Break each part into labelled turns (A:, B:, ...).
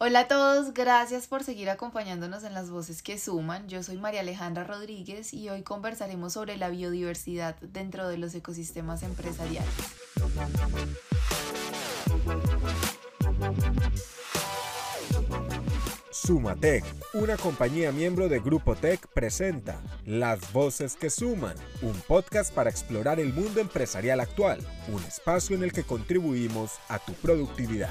A: Hola a todos, gracias por seguir acompañándonos en las voces que suman. Yo soy María Alejandra Rodríguez y hoy conversaremos sobre la biodiversidad dentro de los ecosistemas empresariales.
B: Sumatec, una compañía miembro de Grupo Tech, presenta Las Voces que Suman, un podcast para explorar el mundo empresarial actual, un espacio en el que contribuimos a tu productividad.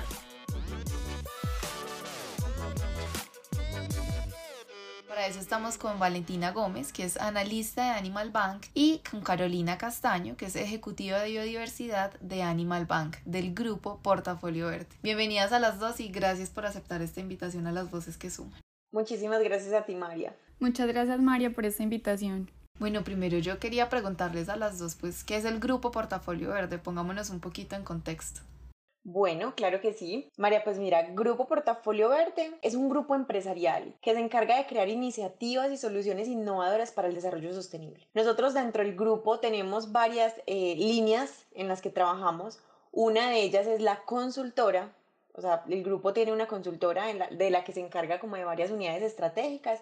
A: Para eso estamos con Valentina Gómez, que es analista de Animal Bank, y con Carolina Castaño, que es ejecutiva de biodiversidad de Animal Bank, del grupo Portafolio Verde. Bienvenidas a las dos y gracias por aceptar esta invitación a las voces que suman.
C: Muchísimas gracias a ti, María.
D: Muchas gracias, María, por esta invitación.
A: Bueno, primero yo quería preguntarles a las dos, pues, ¿qué es el grupo Portafolio Verde? Pongámonos un poquito en contexto.
C: Bueno, claro que sí. María, pues mira, Grupo Portafolio Verde es un grupo empresarial que se encarga de crear iniciativas y soluciones innovadoras para el desarrollo sostenible. Nosotros dentro del grupo tenemos varias eh, líneas en las que trabajamos. Una de ellas es la consultora, o sea, el grupo tiene una consultora de la que se encarga como de varias unidades estratégicas,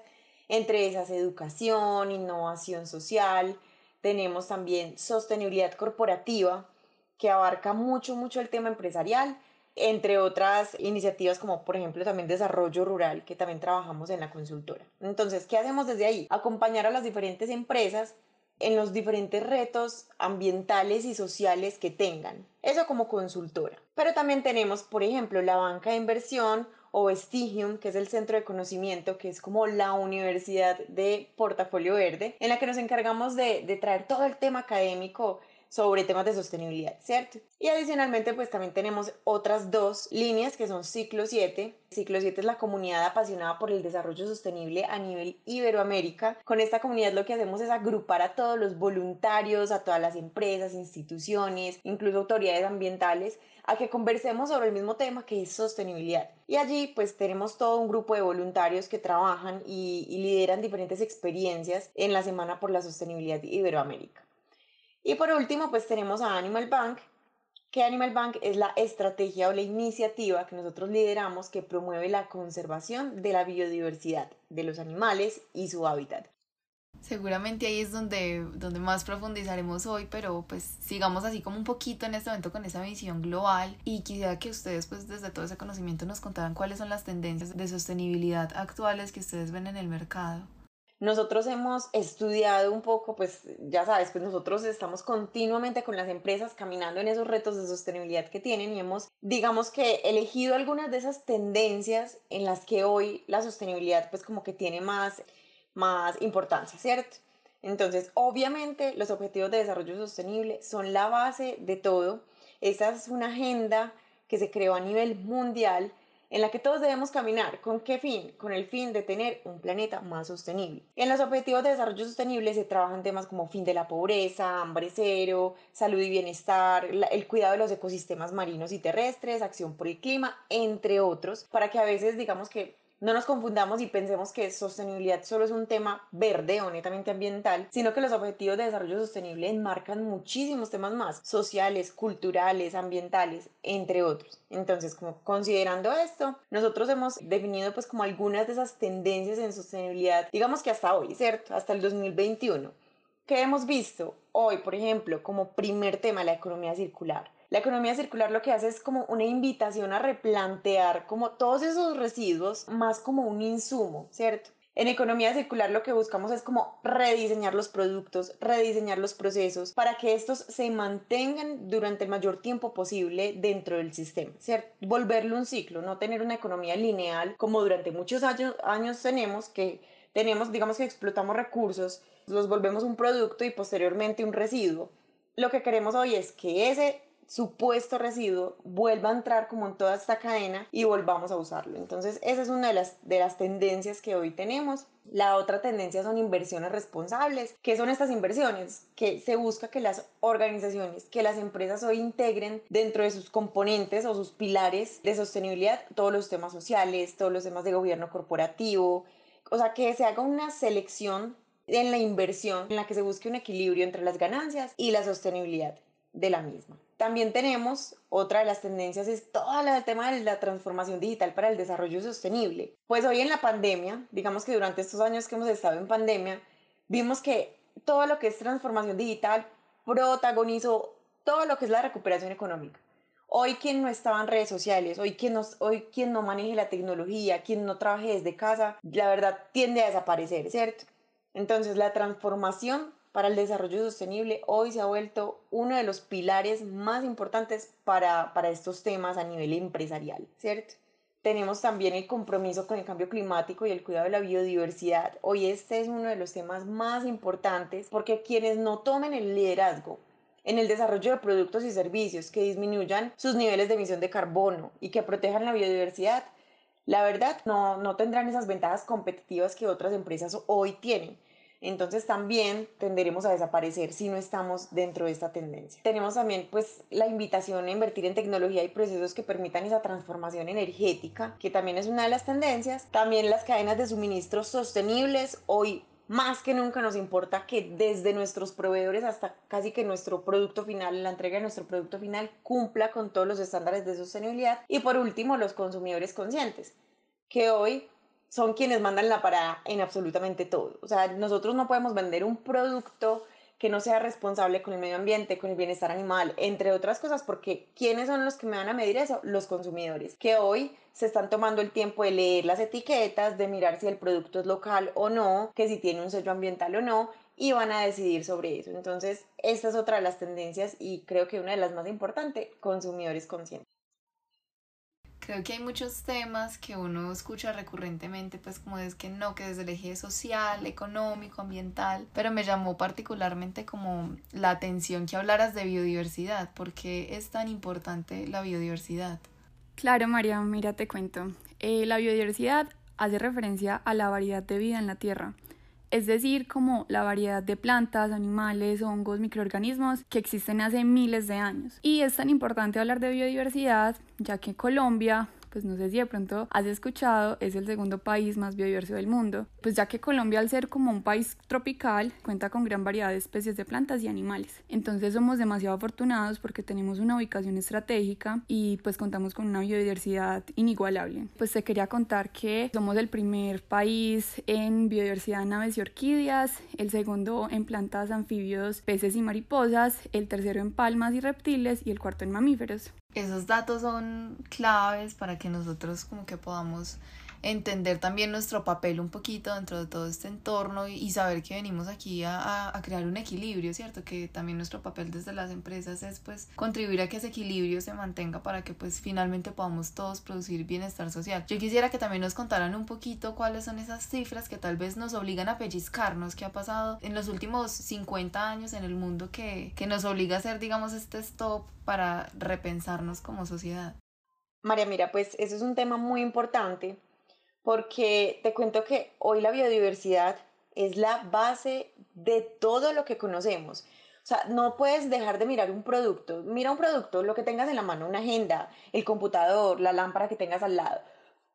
C: entre esas educación, innovación social, tenemos también sostenibilidad corporativa, que abarca mucho, mucho el tema empresarial, entre otras iniciativas como por ejemplo también desarrollo rural, que también trabajamos en la consultora. Entonces, ¿qué hacemos desde ahí? Acompañar a las diferentes empresas en los diferentes retos ambientales y sociales que tengan. Eso como consultora. Pero también tenemos, por ejemplo, la banca de inversión o Vestigium, que es el centro de conocimiento, que es como la universidad de portafolio verde, en la que nos encargamos de, de traer todo el tema académico sobre temas de sostenibilidad, ¿cierto? Y adicionalmente pues también tenemos otras dos líneas que son Ciclo 7. Ciclo 7 es la comunidad apasionada por el desarrollo sostenible a nivel Iberoamérica. Con esta comunidad lo que hacemos es agrupar a todos los voluntarios, a todas las empresas, instituciones, incluso autoridades ambientales a que conversemos sobre el mismo tema que es sostenibilidad. Y allí pues tenemos todo un grupo de voluntarios que trabajan y, y lideran diferentes experiencias en la Semana por la Sostenibilidad Iberoamérica. Y por último, pues tenemos a Animal Bank, que Animal Bank es la estrategia o la iniciativa que nosotros lideramos que promueve la conservación de la biodiversidad de los animales y su hábitat.
A: Seguramente ahí es donde, donde más profundizaremos hoy, pero pues sigamos así como un poquito en este momento con esa visión global y quisiera que ustedes pues desde todo ese conocimiento nos contaran cuáles son las tendencias de sostenibilidad actuales que ustedes ven en el mercado.
C: Nosotros hemos estudiado un poco, pues ya sabes, pues nosotros estamos continuamente con las empresas caminando en esos retos de sostenibilidad que tienen y hemos, digamos que, elegido algunas de esas tendencias en las que hoy la sostenibilidad pues como que tiene más, más importancia, ¿cierto? Entonces, obviamente, los objetivos de desarrollo sostenible son la base de todo. Esa es una agenda que se creó a nivel mundial en la que todos debemos caminar. ¿Con qué fin? Con el fin de tener un planeta más sostenible. En los objetivos de desarrollo sostenible se trabajan temas como fin de la pobreza, hambre cero, salud y bienestar, el cuidado de los ecosistemas marinos y terrestres, acción por el clima, entre otros, para que a veces digamos que no nos confundamos y pensemos que sostenibilidad solo es un tema verde o ambiental, sino que los objetivos de desarrollo sostenible enmarcan muchísimos temas más, sociales, culturales, ambientales, entre otros. Entonces, como considerando esto, nosotros hemos definido pues como algunas de esas tendencias en sostenibilidad, digamos que hasta hoy, ¿cierto? Hasta el 2021. ¿Qué hemos visto hoy, por ejemplo, como primer tema la economía circular? La economía circular lo que hace es como una invitación a replantear como todos esos residuos más como un insumo, ¿cierto? En economía circular lo que buscamos es como rediseñar los productos, rediseñar los procesos para que estos se mantengan durante el mayor tiempo posible dentro del sistema, ¿cierto? Volverlo un ciclo, no tener una economía lineal como durante muchos años, años tenemos que tenemos, digamos que explotamos recursos, los volvemos un producto y posteriormente un residuo. Lo que queremos hoy es que ese supuesto residuo vuelva a entrar como en toda esta cadena y volvamos a usarlo. Entonces, esa es una de las, de las tendencias que hoy tenemos. La otra tendencia son inversiones responsables. ¿Qué son estas inversiones? Que se busca que las organizaciones, que las empresas hoy integren dentro de sus componentes o sus pilares de sostenibilidad todos los temas sociales, todos los temas de gobierno corporativo. O sea, que se haga una selección en la inversión en la que se busque un equilibrio entre las ganancias y la sostenibilidad de la misma. También tenemos otra de las tendencias es todo el tema de la transformación digital para el desarrollo sostenible. Pues hoy en la pandemia, digamos que durante estos años que hemos estado en pandemia, vimos que todo lo que es transformación digital protagonizó todo lo que es la recuperación económica. Hoy quien no estaba en redes sociales, hoy quien, no, hoy quien no maneje la tecnología, quien no trabaje desde casa, la verdad tiende a desaparecer, ¿cierto? Entonces la transformación para el desarrollo sostenible hoy se ha vuelto uno de los pilares más importantes para, para estos temas a nivel empresarial, ¿cierto? Tenemos también el compromiso con el cambio climático y el cuidado de la biodiversidad. Hoy este es uno de los temas más importantes porque quienes no tomen el liderazgo en el desarrollo de productos y servicios que disminuyan sus niveles de emisión de carbono y que protejan la biodiversidad, la verdad no, no tendrán esas ventajas competitivas que otras empresas hoy tienen. Entonces también tenderemos a desaparecer si no estamos dentro de esta tendencia. Tenemos también pues la invitación a invertir en tecnología y procesos que permitan esa transformación energética, que también es una de las tendencias. También las cadenas de suministro sostenibles. Hoy más que nunca nos importa que desde nuestros proveedores hasta casi que nuestro producto final, la entrega de nuestro producto final cumpla con todos los estándares de sostenibilidad. Y por último, los consumidores conscientes, que hoy son quienes mandan la parada en absolutamente todo. O sea, nosotros no podemos vender un producto que no sea responsable con el medio ambiente, con el bienestar animal, entre otras cosas, porque ¿quiénes son los que me van a medir eso? Los consumidores, que hoy se están tomando el tiempo de leer las etiquetas, de mirar si el producto es local o no, que si tiene un sello ambiental o no, y van a decidir sobre eso. Entonces, esta es otra de las tendencias y creo que una de las más importantes, consumidores conscientes.
A: Creo que hay muchos temas que uno escucha recurrentemente, pues como es que no, que desde el eje social, económico, ambiental, pero me llamó particularmente como la atención que hablaras de biodiversidad, porque es tan importante la biodiversidad.
D: Claro, María, mira, te cuento. Eh, la biodiversidad hace referencia a la variedad de vida en la Tierra es decir, como la variedad de plantas, animales, hongos, microorganismos que existen hace miles de años. Y es tan importante hablar de biodiversidad, ya que Colombia pues no sé si de pronto has escuchado, es el segundo país más biodiverso del mundo, pues ya que Colombia al ser como un país tropical cuenta con gran variedad de especies de plantas y animales. Entonces somos demasiado afortunados porque tenemos una ubicación estratégica y pues contamos con una biodiversidad inigualable. Pues te quería contar que somos el primer país en biodiversidad en aves y orquídeas, el segundo en plantas, anfibios, peces y mariposas, el tercero en palmas y reptiles y el cuarto en mamíferos
A: esos datos son claves para que nosotros como que podamos entender también nuestro papel un poquito dentro de todo este entorno y, saber que venimos aquí a, a, crear un equilibrio, ¿cierto? Que también nuestro papel desde las empresas es pues contribuir a que ese equilibrio se mantenga para que pues finalmente podamos todos producir bienestar social. Yo quisiera que también nos contaran un poquito cuáles son esas cifras que tal vez nos obligan a pellizcarnos, que ha pasado en los últimos 50 años en el mundo que, que nos obliga a hacer, digamos, este stop para repensarnos como sociedad.
C: María, mira, pues eso es un tema muy importante porque te cuento que hoy la biodiversidad es la base de todo lo que conocemos. O sea, no puedes dejar de mirar un producto. Mira un producto, lo que tengas en la mano, una agenda, el computador, la lámpara que tengas al lado.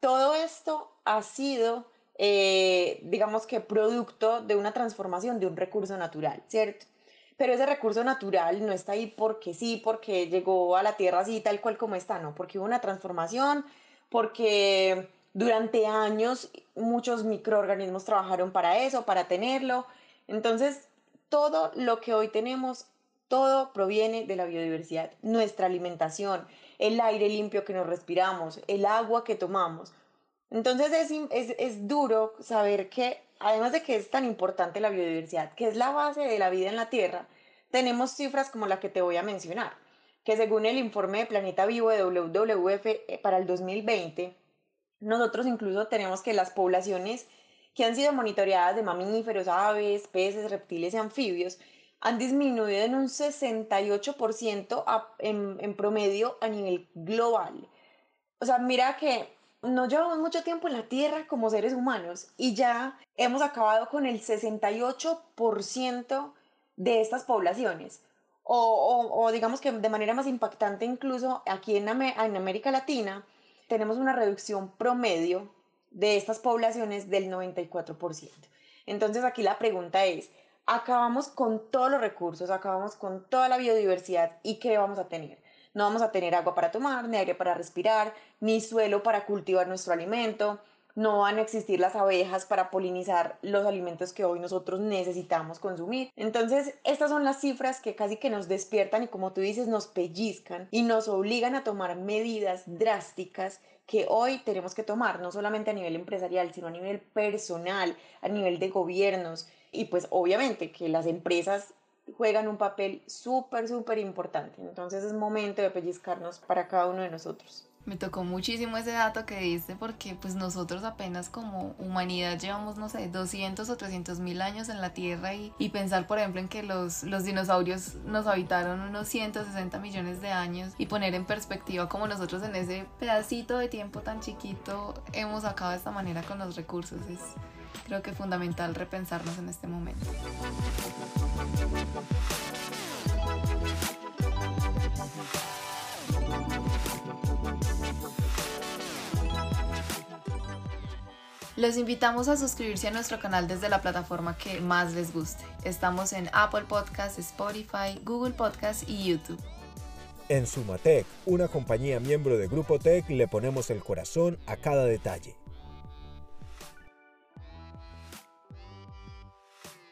C: Todo esto ha sido, eh, digamos que, producto de una transformación de un recurso natural, ¿cierto? Pero ese recurso natural no está ahí porque sí, porque llegó a la tierra así, tal cual como está, no, porque hubo una transformación, porque durante años muchos microorganismos trabajaron para eso, para tenerlo. Entonces, todo lo que hoy tenemos, todo proviene de la biodiversidad, nuestra alimentación, el aire limpio que nos respiramos, el agua que tomamos. Entonces es, es, es, duro saber que, además de que es tan importante la biodiversidad, que es la base de la vida en la Tierra, tenemos cifras como la que te voy a mencionar, que según el informe de Planeta Vivo de WWF eh, para el 2020, nosotros incluso tenemos que las poblaciones que han sido monitoreadas de mamíferos, aves, peces, reptiles y anfibios han disminuido en un 68% en, en promedio a nivel global. O sea, mira que no llevamos mucho tiempo en la Tierra como seres humanos y ya hemos acabado con el 68% de estas poblaciones. O, o, digamos que de manera más impactante incluso aquí en, en América Latina, tenemos una reducción promedio de estas poblaciones del 94%. Entonces aquí la pregunta es, acabamos con todos los recursos, acabamos con toda la biodiversidad y ¿qué vamos a tener? No vamos a tener agua para tomar, ni aire para respirar, ni suelo para cultivar nuestro alimento, no van a existir las abejas para polinizar los alimentos que hoy nosotros necesitamos consumir. Entonces, estas son las cifras que casi que nos despiertan y como tú dices, nos pellizcan y nos obligan a tomar medidas drásticas que hoy tenemos que tomar, no solamente a nivel empresarial, sino a nivel personal, a nivel de gobiernos y pues obviamente que las empresas juegan un papel súper, súper importante. Entonces es momento de pellizcarnos para cada uno de nosotros.
A: Me tocó muchísimo ese dato que diste porque pues nosotros apenas como humanidad llevamos, no sé, 200 o 300 mil años en la Tierra y, pensar, por ejemplo, en que los, los dinosaurios nos habitaron unos 160 millones de años y poner en perspectiva como nosotros en ese pedacito de tiempo tan chiquito hemos acabado de esta manera con los recursos. Es creo que fundamental repensarnos en este momento. Los invitamos a suscribirse a nuestro canal desde la plataforma que más les guste. Estamos en Apple Podcasts, Spotify, Google Podcasts y YouTube.
B: En Sumatec, una compañía miembro de Grupo Tech, le ponemos el corazón a cada detalle.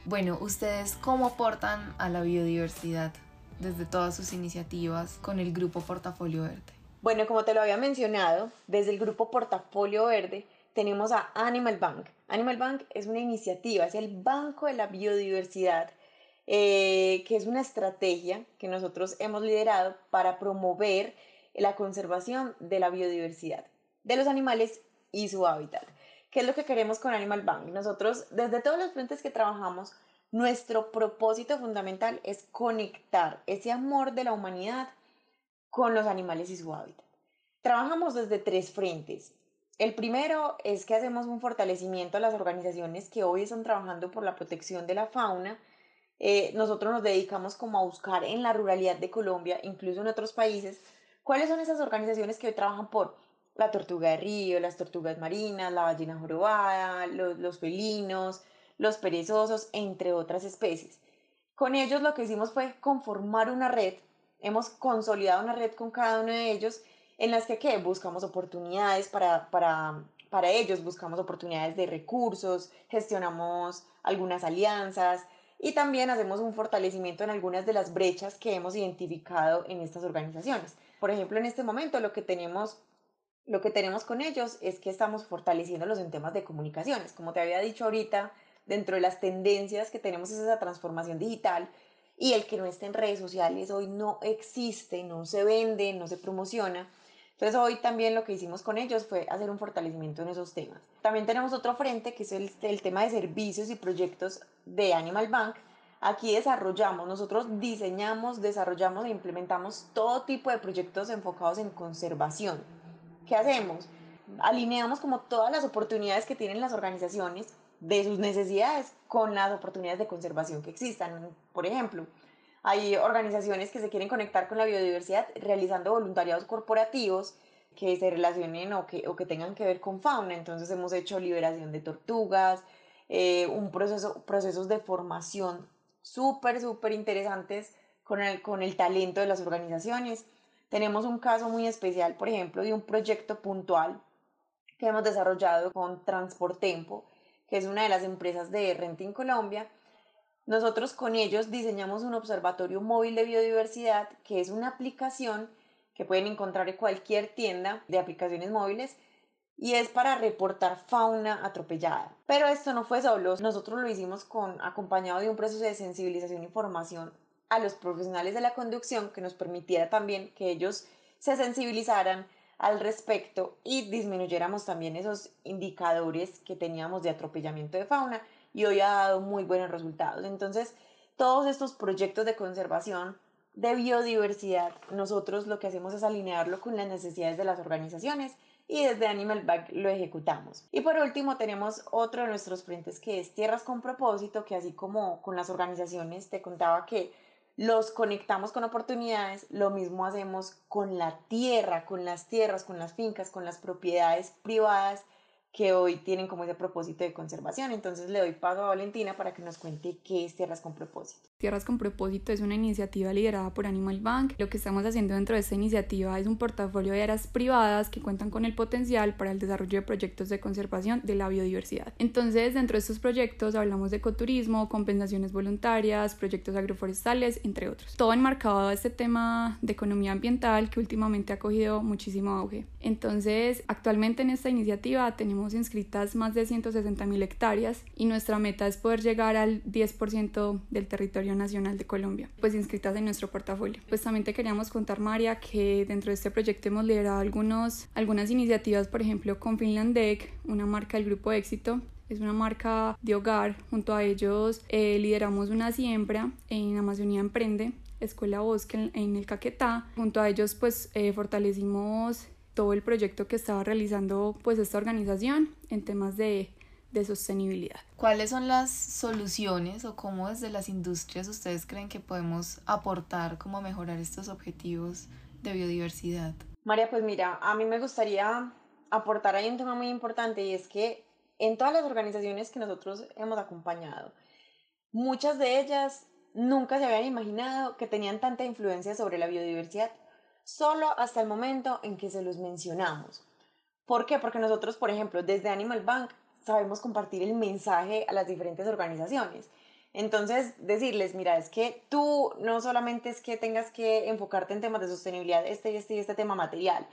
A: Bueno, ¿ustedes cómo aportan a la biodiversidad desde todas sus iniciativas con el Grupo Portafolio Verde?
C: Bueno, como te lo había mencionado, desde el Grupo Portafolio Verde tenemos a Animal Bank. Animal Bank es una iniciativa, es el Banco de la Biodiversidad, eh, que es una estrategia que nosotros hemos liderado para promover la conservación de la biodiversidad de los animales y su hábitat. ¿Qué es lo que queremos con Animal Bank? Nosotros, desde todos los frentes que trabajamos, nuestro propósito fundamental es conectar ese amor de la humanidad con los animales y su hábitat. Trabajamos desde tres frentes. El primero es que hacemos un fortalecimiento a las organizaciones que hoy están trabajando por la protección de la fauna. Eh, nosotros nos dedicamos como a buscar en la ruralidad de Colombia, incluso en otros países, cuáles son esas organizaciones que hoy trabajan por la tortuga de río, las tortugas marinas, la ballena jorobada, los, los felinos, los perezosos, entre otras especies. Con ellos lo que hicimos fue conformar una red, hemos consolidado una red con cada uno de ellos en las que ¿qué? buscamos oportunidades para, para, para ellos, buscamos oportunidades de recursos, gestionamos algunas alianzas y también hacemos un fortalecimiento en algunas de las brechas que hemos identificado en estas organizaciones. Por ejemplo, en este momento lo que tenemos lo que tenemos con ellos es que estamos fortaleciéndolos en temas de comunicaciones. Como te había dicho ahorita, dentro de las tendencias que tenemos es esa transformación digital y el que no esté en redes sociales hoy no existe, no se vende, no se promociona. Entonces hoy también lo que hicimos con ellos fue hacer un fortalecimiento en esos temas. También tenemos otro frente que es el, tema de servicios y proyectos de Animal Bank. Aquí desarrollamos, nosotros diseñamos, desarrollamos e implementamos todo tipo de proyectos enfocados en conservación. ¿Qué hacemos? Alineamos como todas las oportunidades que tienen las organizaciones de sus necesidades con las oportunidades de conservación que existan. Por ejemplo, hay organizaciones que se quieren conectar con la biodiversidad realizando voluntariados corporativos que se relacionen o que, o que tengan que ver con fauna. Entonces hemos hecho liberación de tortugas, eh, un proceso, procesos de formación súper, súper interesantes con el, con el talento de las organizaciones. Tenemos un caso muy especial, por ejemplo, de un proyecto puntual que hemos desarrollado con Transportempo, que es una de las empresas de Renting Colombia, nosotros con ellos diseñamos un observatorio móvil de biodiversidad, que es una aplicación que pueden encontrar en cualquier tienda de aplicaciones móviles y es para reportar fauna atropellada. Pero esto no fue solo, nosotros lo hicimos con acompañado de un proceso de sensibilización e información a los profesionales de la conducción que nos permitiera también que ellos se sensibilizaran al respecto y disminuyéramos también esos indicadores que teníamos de atropellamiento de fauna y hoy ha dado muy buenos resultados. Entonces, todos estos proyectos de conservación de biodiversidad, nosotros lo que hacemos es alinearlo con las necesidades de las organizaciones y desde Animal Bank lo ejecutamos. Y por último tenemos otro de nuestros frentes que es Tierras con propósito, que así como con las organizaciones te contaba que los conectamos con oportunidades, lo mismo hacemos con la tierra, con las tierras, con las fincas, con las propiedades privadas que hoy tienen como ese propósito de conservación. Entonces le doy paso a Valentina para que nos cuente qué es Tierras con propósito.
D: Tierras con propósito es una iniciativa liderada por Animal Bank. Lo que estamos haciendo dentro de esta iniciativa es un portafolio de áreas privadas que cuentan con el potencial para el desarrollo de proyectos de conservación de la biodiversidad. Entonces, dentro de estos proyectos hablamos de ecoturismo, compensaciones voluntarias, proyectos agroforestales, entre otros. Todo enmarcado a este tema de economía ambiental que últimamente ha cogido muchísimo auge. Entonces, actualmente en esta iniciativa tenemos inscritas más de 160 mil hectáreas y nuestra meta es poder llegar al 10% del territorio nacional de Colombia, pues inscritas en nuestro portafolio. Pues también te queríamos contar, María, que dentro de este proyecto hemos liderado algunos, algunas iniciativas, por ejemplo, con Finlandec, una marca del grupo Éxito, es una marca de hogar. Junto a ellos eh, lideramos una siembra en Amazonía Emprende, Escuela Bosque en, el Caquetá. Junto a ellos pues eh, fortalecimos todo el proyecto que estaba realizando pues esta organización en temas de, de sostenibilidad.
A: ¿Cuáles son las soluciones o cómo desde las industrias ustedes creen que podemos aportar como mejorar estos objetivos de biodiversidad?
C: María, pues mira, a mí me gustaría aportar ahí un tema muy importante y es que en todas las organizaciones que nosotros hemos acompañado, muchas de ellas nunca se habían imaginado que tenían tanta influencia sobre la biodiversidad solo hasta el momento en que se los mencionamos. ¿Por qué? Porque nosotros, por ejemplo, desde Animal Bank sabemos compartir el mensaje a las diferentes organizaciones. Entonces, decirles, mira, es que tú no solamente es que tengas que enfocarte en temas de sostenibilidad, este y este y este tema material,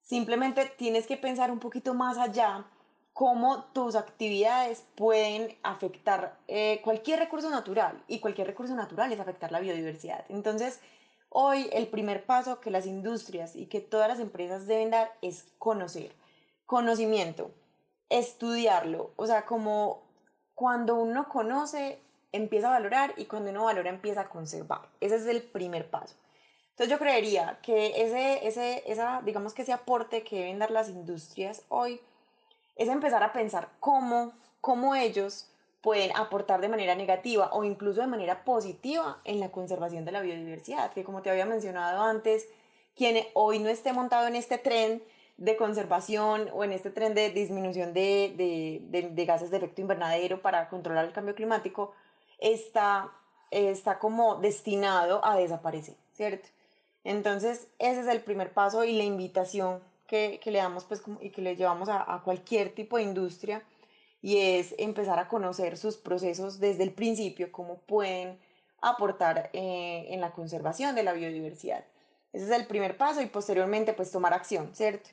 C: simplemente tienes que pensar un poquito más allá cómo tus actividades pueden afectar eh, cualquier recurso natural y cualquier recurso natural es afectar la biodiversidad. Entonces, Hoy el primer paso que las industrias y que todas las empresas deben dar es conocer, conocimiento, estudiarlo, o sea, como cuando uno conoce empieza a valorar y cuando uno valora empieza a conservar. Ese es el primer paso. Entonces yo creería que ese, ese, esa, digamos que ese aporte que deben dar las industrias hoy es empezar a pensar cómo, cómo ellos pueden aportar de manera negativa o incluso de manera positiva en la conservación de la biodiversidad, que como te había mencionado antes, quien hoy no esté montado en este tren de conservación o en este tren de disminución de, de, gases de efecto invernadero para controlar el cambio climático, está, está como destinado a desaparecer, ¿cierto? Entonces, ese es el primer paso y la invitación que, que le damos pues, y que le llevamos a, a cualquier tipo de industria y es empezar a conocer sus procesos desde el principio, cómo pueden aportar eh, en la conservación de la biodiversidad. Ese es el primer paso y posteriormente pues tomar acción, ¿cierto?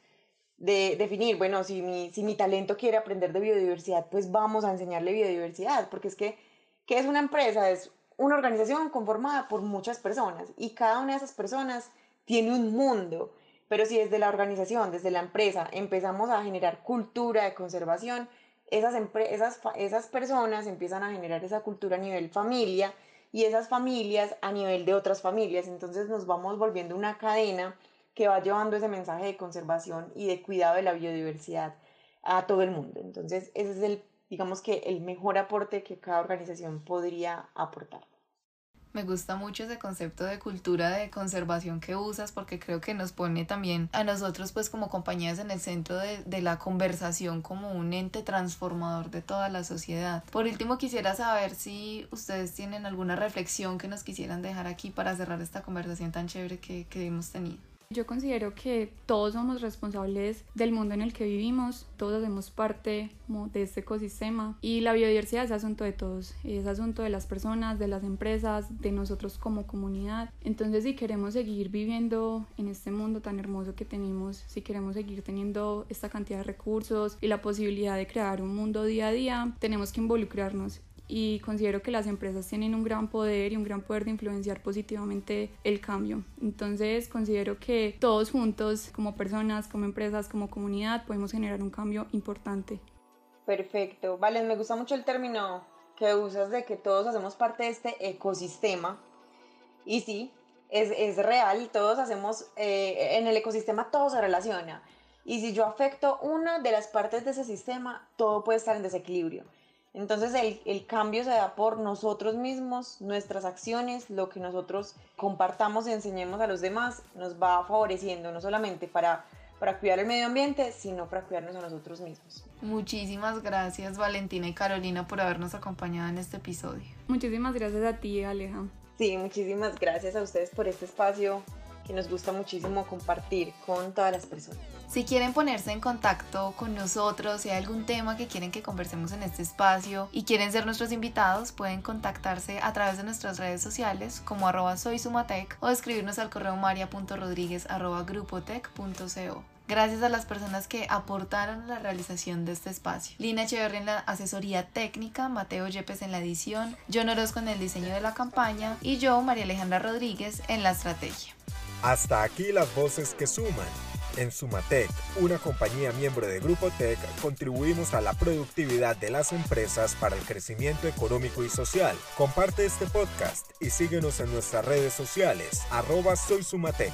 C: De definir, bueno, si mi, si mi talento quiere aprender de biodiversidad, pues vamos a enseñarle biodiversidad, porque es que, ¿qué es una empresa? Es una organización conformada por muchas personas y cada una de esas personas tiene un mundo, pero si desde la organización, desde la empresa, empezamos a generar cultura de conservación, esas, esas, esas personas empiezan a generar esa cultura a nivel familia y esas familias a nivel de otras familias. Entonces nos vamos volviendo una cadena que va llevando ese mensaje de conservación y de cuidado de la biodiversidad a todo el mundo. Entonces ese es el, digamos que el mejor aporte que cada organización podría aportar.
A: Me gusta mucho ese concepto de cultura de conservación que usas porque creo que nos pone también a nosotros pues como compañías en el centro de, de, la conversación como un ente transformador de toda la sociedad. Por último quisiera saber si ustedes tienen alguna reflexión que nos quisieran dejar aquí para cerrar esta conversación tan chévere que, que hemos tenido.
D: Yo considero que todos somos responsables del mundo en el que vivimos, todos hacemos parte de este ecosistema y la biodiversidad es asunto de todos, es asunto de las personas, de las empresas, de nosotros como comunidad. Entonces si queremos seguir viviendo en este mundo tan hermoso que tenemos, si queremos seguir teniendo esta cantidad de recursos y la posibilidad de crear un mundo día a día, tenemos que involucrarnos y considero que las empresas tienen un gran poder y un gran poder de influenciar positivamente el cambio. Entonces considero que todos juntos, como personas, como empresas, como comunidad, podemos generar un cambio importante.
C: Perfecto. Vale, me gusta mucho el término que usas de que todos hacemos parte de este ecosistema. Y sí, es, es real, todos hacemos, eh, en el ecosistema todo se relaciona. Y si yo afecto una de las partes de ese sistema, todo puede estar en desequilibrio. Entonces el, cambio se da por nosotros mismos, nuestras acciones, lo que nosotros compartamos y enseñemos a los demás nos va favoreciendo no solamente para, para cuidar el medio ambiente, sino para cuidarnos a nosotros mismos.
A: Muchísimas gracias Valentina y Carolina por habernos acompañado en este episodio.
D: Muchísimas gracias a ti, Aleja.
C: Sí, muchísimas gracias a ustedes por este espacio que nos gusta muchísimo compartir con todas las personas.
A: Si quieren ponerse en contacto con nosotros, si hay algún tema que quieren que conversemos en este espacio y quieren ser nuestros invitados, pueden contactarse a través de nuestras redes sociales como arroba soysumatec o escribirnos al correo maria.rodríguez. Gracias a las personas que aportaron a la realización de este espacio. Lina Echeverri en la asesoría técnica, Mateo Yepes en la edición, John Orozco en el diseño de la campaña y yo, María Alejandra Rodríguez, en la estrategia.
B: Hasta aquí las voces que suman. En Sumatec, una compañía miembro de Grupo Tech, contribuimos a la productividad de las empresas para el crecimiento económico y social. Comparte este podcast y síguenos en nuestras redes sociales, arroba soy Sumatec.